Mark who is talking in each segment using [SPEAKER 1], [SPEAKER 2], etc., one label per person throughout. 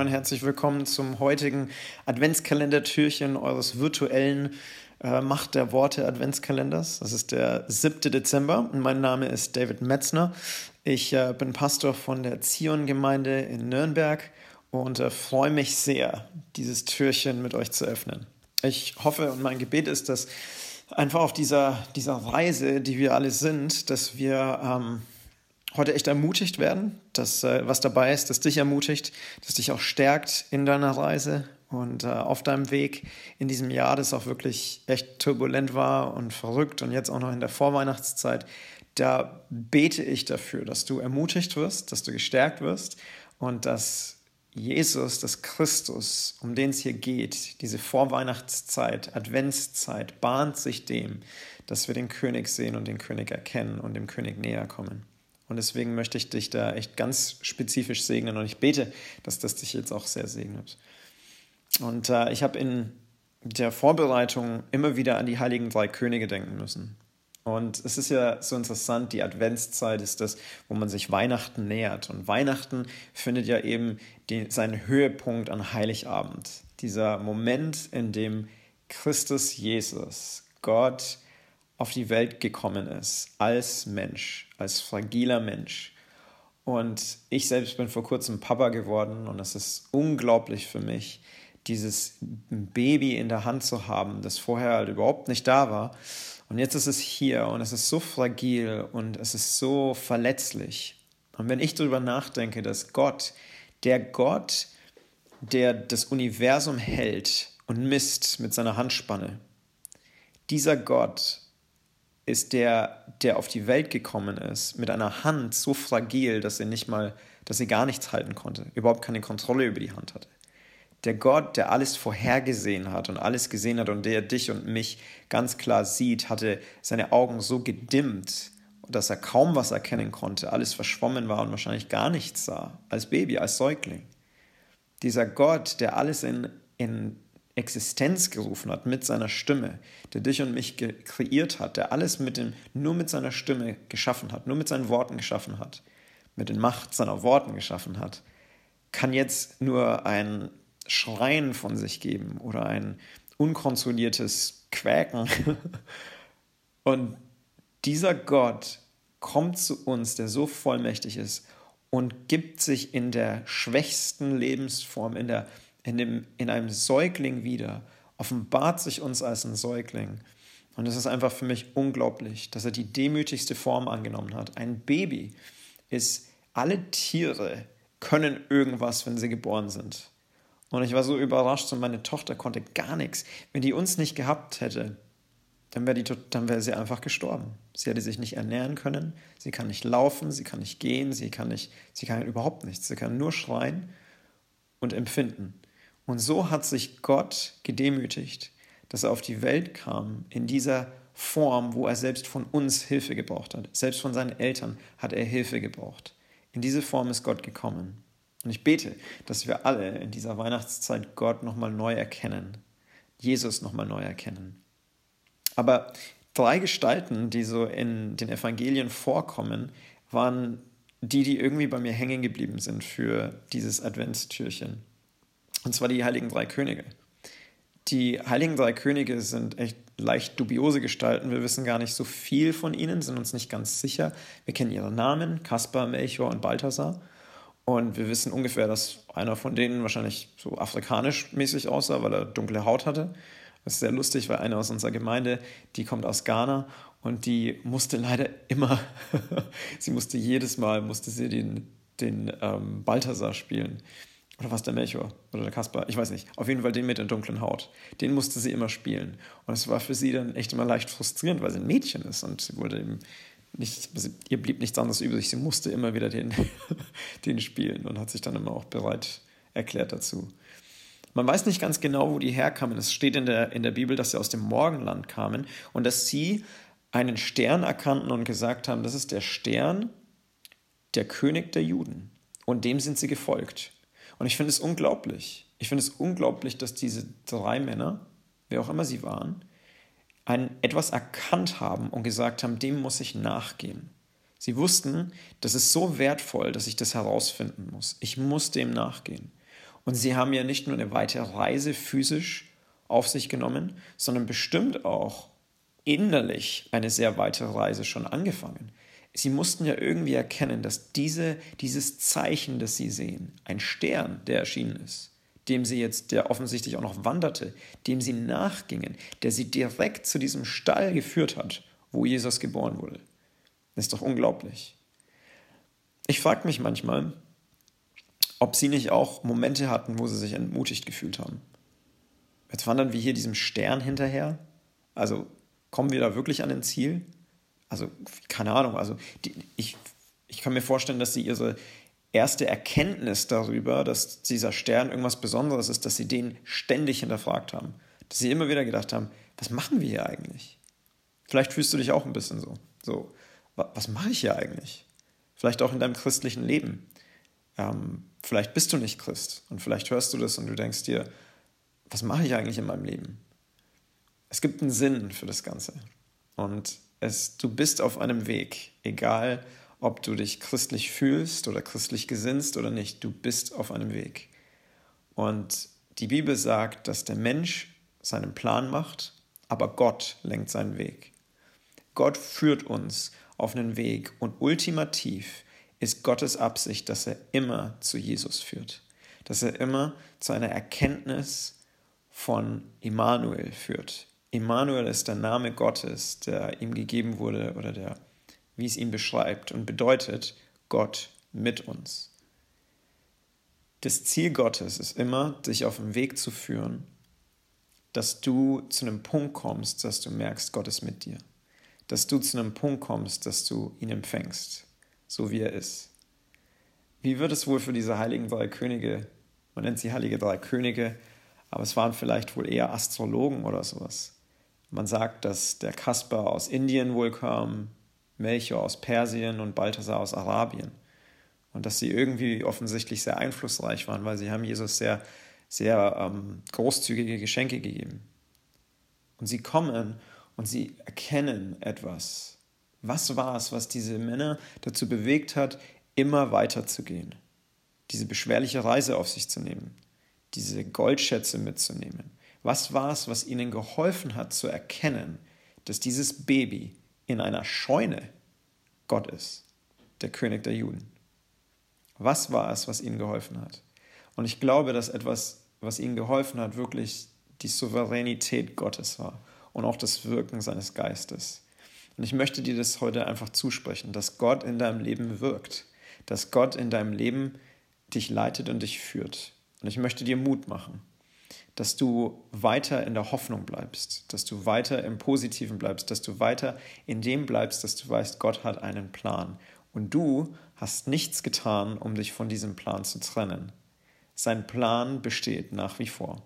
[SPEAKER 1] Und herzlich willkommen zum heutigen Adventskalender-Türchen eures virtuellen äh, Macht der Worte Adventskalenders. Das ist der 7. Dezember und mein Name ist David Metzner. Ich äh, bin Pastor von der Zion-Gemeinde in Nürnberg und äh, freue mich sehr, dieses Türchen mit euch zu öffnen. Ich hoffe und mein Gebet ist, dass einfach auf dieser, dieser Reise, die wir alle sind, dass wir ähm, heute echt ermutigt werden, dass äh, was dabei ist, das dich ermutigt, das dich auch stärkt in deiner Reise und äh, auf deinem Weg in diesem Jahr, das auch wirklich echt turbulent war und verrückt und jetzt auch noch in der Vorweihnachtszeit. Da bete ich dafür, dass du ermutigt wirst, dass du gestärkt wirst und dass Jesus, dass Christus, um den es hier geht, diese Vorweihnachtszeit, Adventszeit, bahnt sich dem, dass wir den König sehen und den König erkennen und dem König näher kommen. Und deswegen möchte ich dich da echt ganz spezifisch segnen und ich bete, dass das dich jetzt auch sehr segnet. Und äh, ich habe in der Vorbereitung immer wieder an die heiligen drei Könige denken müssen. Und es ist ja so interessant, die Adventszeit ist das, wo man sich Weihnachten nähert. Und Weihnachten findet ja eben die, seinen Höhepunkt an Heiligabend. Dieser Moment, in dem Christus Jesus, Gott, auf die Welt gekommen ist, als Mensch, als fragiler Mensch. Und ich selbst bin vor kurzem Papa geworden und es ist unglaublich für mich, dieses Baby in der Hand zu haben, das vorher halt überhaupt nicht da war. Und jetzt ist es hier und es ist so fragil und es ist so verletzlich. Und wenn ich darüber nachdenke, dass Gott, der Gott, der das Universum hält und misst mit seiner Handspanne, dieser Gott ist der, der auf die Welt gekommen ist, mit einer Hand so fragil, dass er nicht mal, dass er gar nichts halten konnte, überhaupt keine Kontrolle über die Hand hatte. Der Gott, der alles vorhergesehen hat und alles gesehen hat und der dich und mich ganz klar sieht, hatte seine Augen so gedimmt, dass er kaum was erkennen konnte, alles verschwommen war und wahrscheinlich gar nichts sah, als Baby, als Säugling. Dieser Gott, der alles in, in Existenz gerufen hat mit seiner Stimme, der dich und mich kreiert hat, der alles mit dem, nur mit seiner Stimme geschaffen hat, nur mit seinen Worten geschaffen hat, mit den Macht seiner Worten geschaffen hat, kann jetzt nur ein Schreien von sich geben oder ein unkontrolliertes Quäken. und dieser Gott kommt zu uns, der so vollmächtig ist und gibt sich in der schwächsten Lebensform, in der in, dem, in einem Säugling wieder, offenbart sich uns als ein Säugling. Und es ist einfach für mich unglaublich, dass er die demütigste Form angenommen hat. Ein Baby ist, alle Tiere können irgendwas, wenn sie geboren sind. Und ich war so überrascht und meine Tochter konnte gar nichts. Wenn die uns nicht gehabt hätte, dann wäre wär sie einfach gestorben. Sie hätte sich nicht ernähren können, sie kann nicht laufen, sie kann nicht gehen, sie kann, nicht, sie kann überhaupt nichts. Sie kann nur schreien und empfinden. Und so hat sich Gott gedemütigt, dass er auf die Welt kam in dieser Form, wo er selbst von uns Hilfe gebraucht hat. Selbst von seinen Eltern hat er Hilfe gebraucht. In diese Form ist Gott gekommen. Und ich bete, dass wir alle in dieser Weihnachtszeit Gott nochmal neu erkennen, Jesus nochmal neu erkennen. Aber drei Gestalten, die so in den Evangelien vorkommen, waren die, die irgendwie bei mir hängen geblieben sind für dieses Adventstürchen. Und zwar die Heiligen Drei Könige. Die Heiligen Drei Könige sind echt leicht dubiose Gestalten. Wir wissen gar nicht so viel von ihnen, sind uns nicht ganz sicher. Wir kennen ihre Namen, Kaspar, Melchior und Balthasar. Und wir wissen ungefähr, dass einer von denen wahrscheinlich so afrikanisch mäßig aussah, weil er dunkle Haut hatte. Das ist sehr lustig, weil eine aus unserer Gemeinde, die kommt aus Ghana und die musste leider immer, sie musste jedes Mal, musste sie den, den ähm, Balthasar spielen. Oder was der Melchior oder der Kaspar, ich weiß nicht. Auf jeden Fall den mit der dunklen Haut. Den musste sie immer spielen. Und es war für sie dann echt immer leicht frustrierend, weil sie ein Mädchen ist und sie wurde eben nicht, ihr blieb nichts anderes übrig. Sie musste immer wieder den, den spielen und hat sich dann immer auch bereit erklärt dazu. Man weiß nicht ganz genau, wo die herkamen. Es steht in der, in der Bibel, dass sie aus dem Morgenland kamen und dass sie einen Stern erkannten und gesagt haben, das ist der Stern, der König der Juden. Und dem sind sie gefolgt. Und ich finde es unglaublich. Ich finde es unglaublich, dass diese drei Männer, wer auch immer sie waren, ein, etwas erkannt haben und gesagt haben, dem muss ich nachgehen. Sie wussten, das ist so wertvoll, dass ich das herausfinden muss. Ich muss dem nachgehen. Und sie haben ja nicht nur eine weite Reise physisch auf sich genommen, sondern bestimmt auch innerlich eine sehr weite Reise schon angefangen. Sie mussten ja irgendwie erkennen, dass diese, dieses Zeichen, das sie sehen, ein Stern, der erschienen ist, dem sie jetzt, der offensichtlich auch noch wanderte, dem sie nachgingen, der sie direkt zu diesem Stall geführt hat, wo Jesus geboren wurde. Das ist doch unglaublich. Ich frage mich manchmal, ob sie nicht auch Momente hatten, wo sie sich entmutigt gefühlt haben. Jetzt wandern wir hier diesem Stern hinterher. Also kommen wir da wirklich an ein Ziel? Also, keine Ahnung. Also, die, ich, ich kann mir vorstellen, dass sie ihre erste Erkenntnis darüber, dass dieser Stern irgendwas Besonderes ist, dass sie den ständig hinterfragt haben. Dass sie immer wieder gedacht haben, was machen wir hier eigentlich? Vielleicht fühlst du dich auch ein bisschen so. So, was mache ich hier eigentlich? Vielleicht auch in deinem christlichen Leben. Ähm, vielleicht bist du nicht Christ und vielleicht hörst du das und du denkst dir, was mache ich eigentlich in meinem Leben? Es gibt einen Sinn für das Ganze. Und es, du bist auf einem Weg, egal ob du dich christlich fühlst oder christlich gesinnst oder nicht, du bist auf einem Weg. Und die Bibel sagt, dass der Mensch seinen Plan macht, aber Gott lenkt seinen Weg. Gott führt uns auf einen Weg und ultimativ ist Gottes Absicht, dass er immer zu Jesus führt, dass er immer zu einer Erkenntnis von Immanuel führt. Immanuel ist der Name Gottes, der ihm gegeben wurde oder der, wie es ihn beschreibt und bedeutet Gott mit uns. Das Ziel Gottes ist immer, dich auf den Weg zu führen, dass du zu einem Punkt kommst, dass du merkst, Gott ist mit dir. Dass du zu einem Punkt kommst, dass du ihn empfängst, so wie er ist. Wie wird es wohl für diese heiligen drei Könige, man nennt sie heilige drei Könige, aber es waren vielleicht wohl eher Astrologen oder sowas. Man sagt, dass der Kasper aus Indien wohl kam, Melchior aus Persien und Balthasar aus Arabien. Und dass sie irgendwie offensichtlich sehr einflussreich waren, weil sie haben Jesus sehr, sehr ähm, großzügige Geschenke gegeben. Und sie kommen und sie erkennen etwas. Was war es, was diese Männer dazu bewegt hat, immer weiter zu gehen? Diese beschwerliche Reise auf sich zu nehmen diese Goldschätze mitzunehmen? Was war es, was ihnen geholfen hat zu erkennen, dass dieses Baby in einer Scheune Gott ist, der König der Juden? Was war es, was ihnen geholfen hat? Und ich glaube, dass etwas, was ihnen geholfen hat, wirklich die Souveränität Gottes war und auch das Wirken seines Geistes. Und ich möchte dir das heute einfach zusprechen, dass Gott in deinem Leben wirkt, dass Gott in deinem Leben dich leitet und dich führt. Und ich möchte dir Mut machen, dass du weiter in der Hoffnung bleibst, dass du weiter im Positiven bleibst, dass du weiter in dem bleibst, dass du weißt, Gott hat einen Plan. Und du hast nichts getan, um dich von diesem Plan zu trennen. Sein Plan besteht nach wie vor.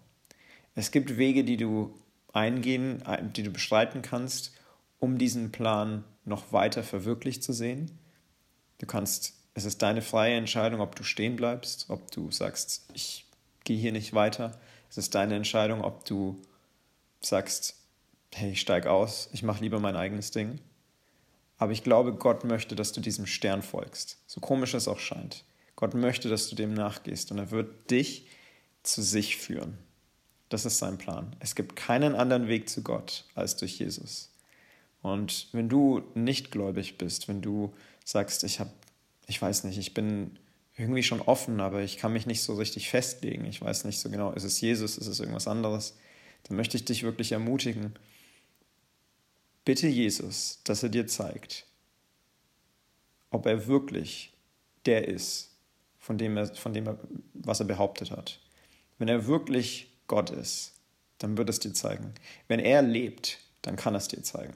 [SPEAKER 1] Es gibt Wege, die du eingehen, die du bestreiten kannst, um diesen Plan noch weiter verwirklicht zu sehen. Du kannst, es ist deine freie Entscheidung, ob du stehen bleibst, ob du sagst, ich geh hier nicht weiter. Es ist deine Entscheidung, ob du sagst, hey, ich steig aus, ich mache lieber mein eigenes Ding. Aber ich glaube, Gott möchte, dass du diesem Stern folgst. So komisch es auch scheint. Gott möchte, dass du dem nachgehst und er wird dich zu sich führen. Das ist sein Plan. Es gibt keinen anderen Weg zu Gott als durch Jesus. Und wenn du nicht gläubig bist, wenn du sagst, ich habe, ich weiß nicht, ich bin irgendwie schon offen, aber ich kann mich nicht so richtig festlegen. Ich weiß nicht so genau, ist es Jesus, ist es irgendwas anderes. Dann möchte ich dich wirklich ermutigen. Bitte Jesus, dass er dir zeigt, ob er wirklich der ist, von dem er, von dem er, was er behauptet hat. Wenn er wirklich Gott ist, dann wird es dir zeigen. Wenn er lebt, dann kann es dir zeigen.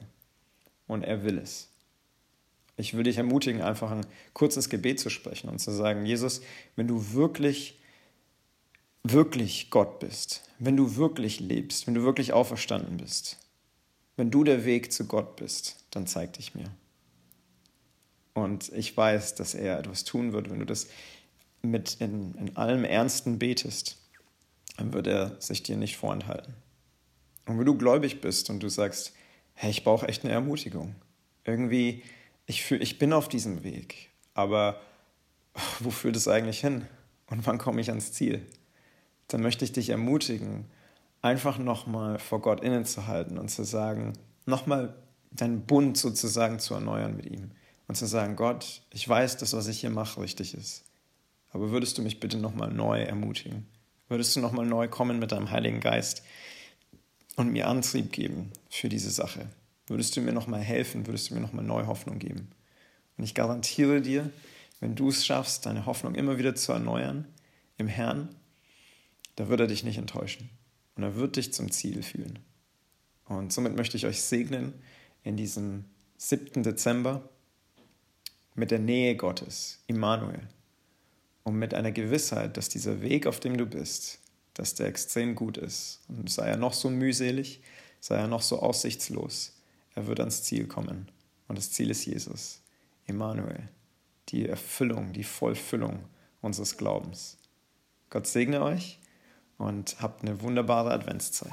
[SPEAKER 1] Und er will es. Ich will dich ermutigen, einfach ein kurzes Gebet zu sprechen und zu sagen, Jesus, wenn du wirklich, wirklich Gott bist, wenn du wirklich lebst, wenn du wirklich auferstanden bist, wenn du der Weg zu Gott bist, dann zeig dich mir. Und ich weiß, dass er etwas tun wird, wenn du das mit in, in allem Ernsten betest, dann wird er sich dir nicht vorenthalten. Und wenn du gläubig bist und du sagst, hey, ich brauche echt eine Ermutigung. Irgendwie ich, fühl, ich bin auf diesem Weg, aber wo führt es eigentlich hin? Und wann komme ich ans Ziel? dann möchte ich dich ermutigen, einfach nochmal vor Gott innezuhalten und zu sagen, nochmal deinen Bund sozusagen zu erneuern mit ihm und zu sagen, Gott, ich weiß, dass was ich hier mache richtig ist, aber würdest du mich bitte nochmal neu ermutigen? Würdest du nochmal neu kommen mit deinem Heiligen Geist und mir Antrieb geben für diese Sache? Würdest du mir nochmal helfen? Würdest du mir nochmal neue Hoffnung geben? Und ich garantiere dir, wenn du es schaffst, deine Hoffnung immer wieder zu erneuern im Herrn, da wird er dich nicht enttäuschen und er wird dich zum Ziel führen. Und somit möchte ich euch segnen in diesem 7. Dezember mit der Nähe Gottes, Immanuel, und mit einer Gewissheit, dass dieser Weg, auf dem du bist, dass der extrem gut ist. Und sei er noch so mühselig, sei er noch so aussichtslos, er wird ans Ziel kommen. Und das Ziel ist Jesus, Emmanuel, die Erfüllung, die Vollfüllung unseres Glaubens. Gott segne euch und habt eine wunderbare Adventszeit.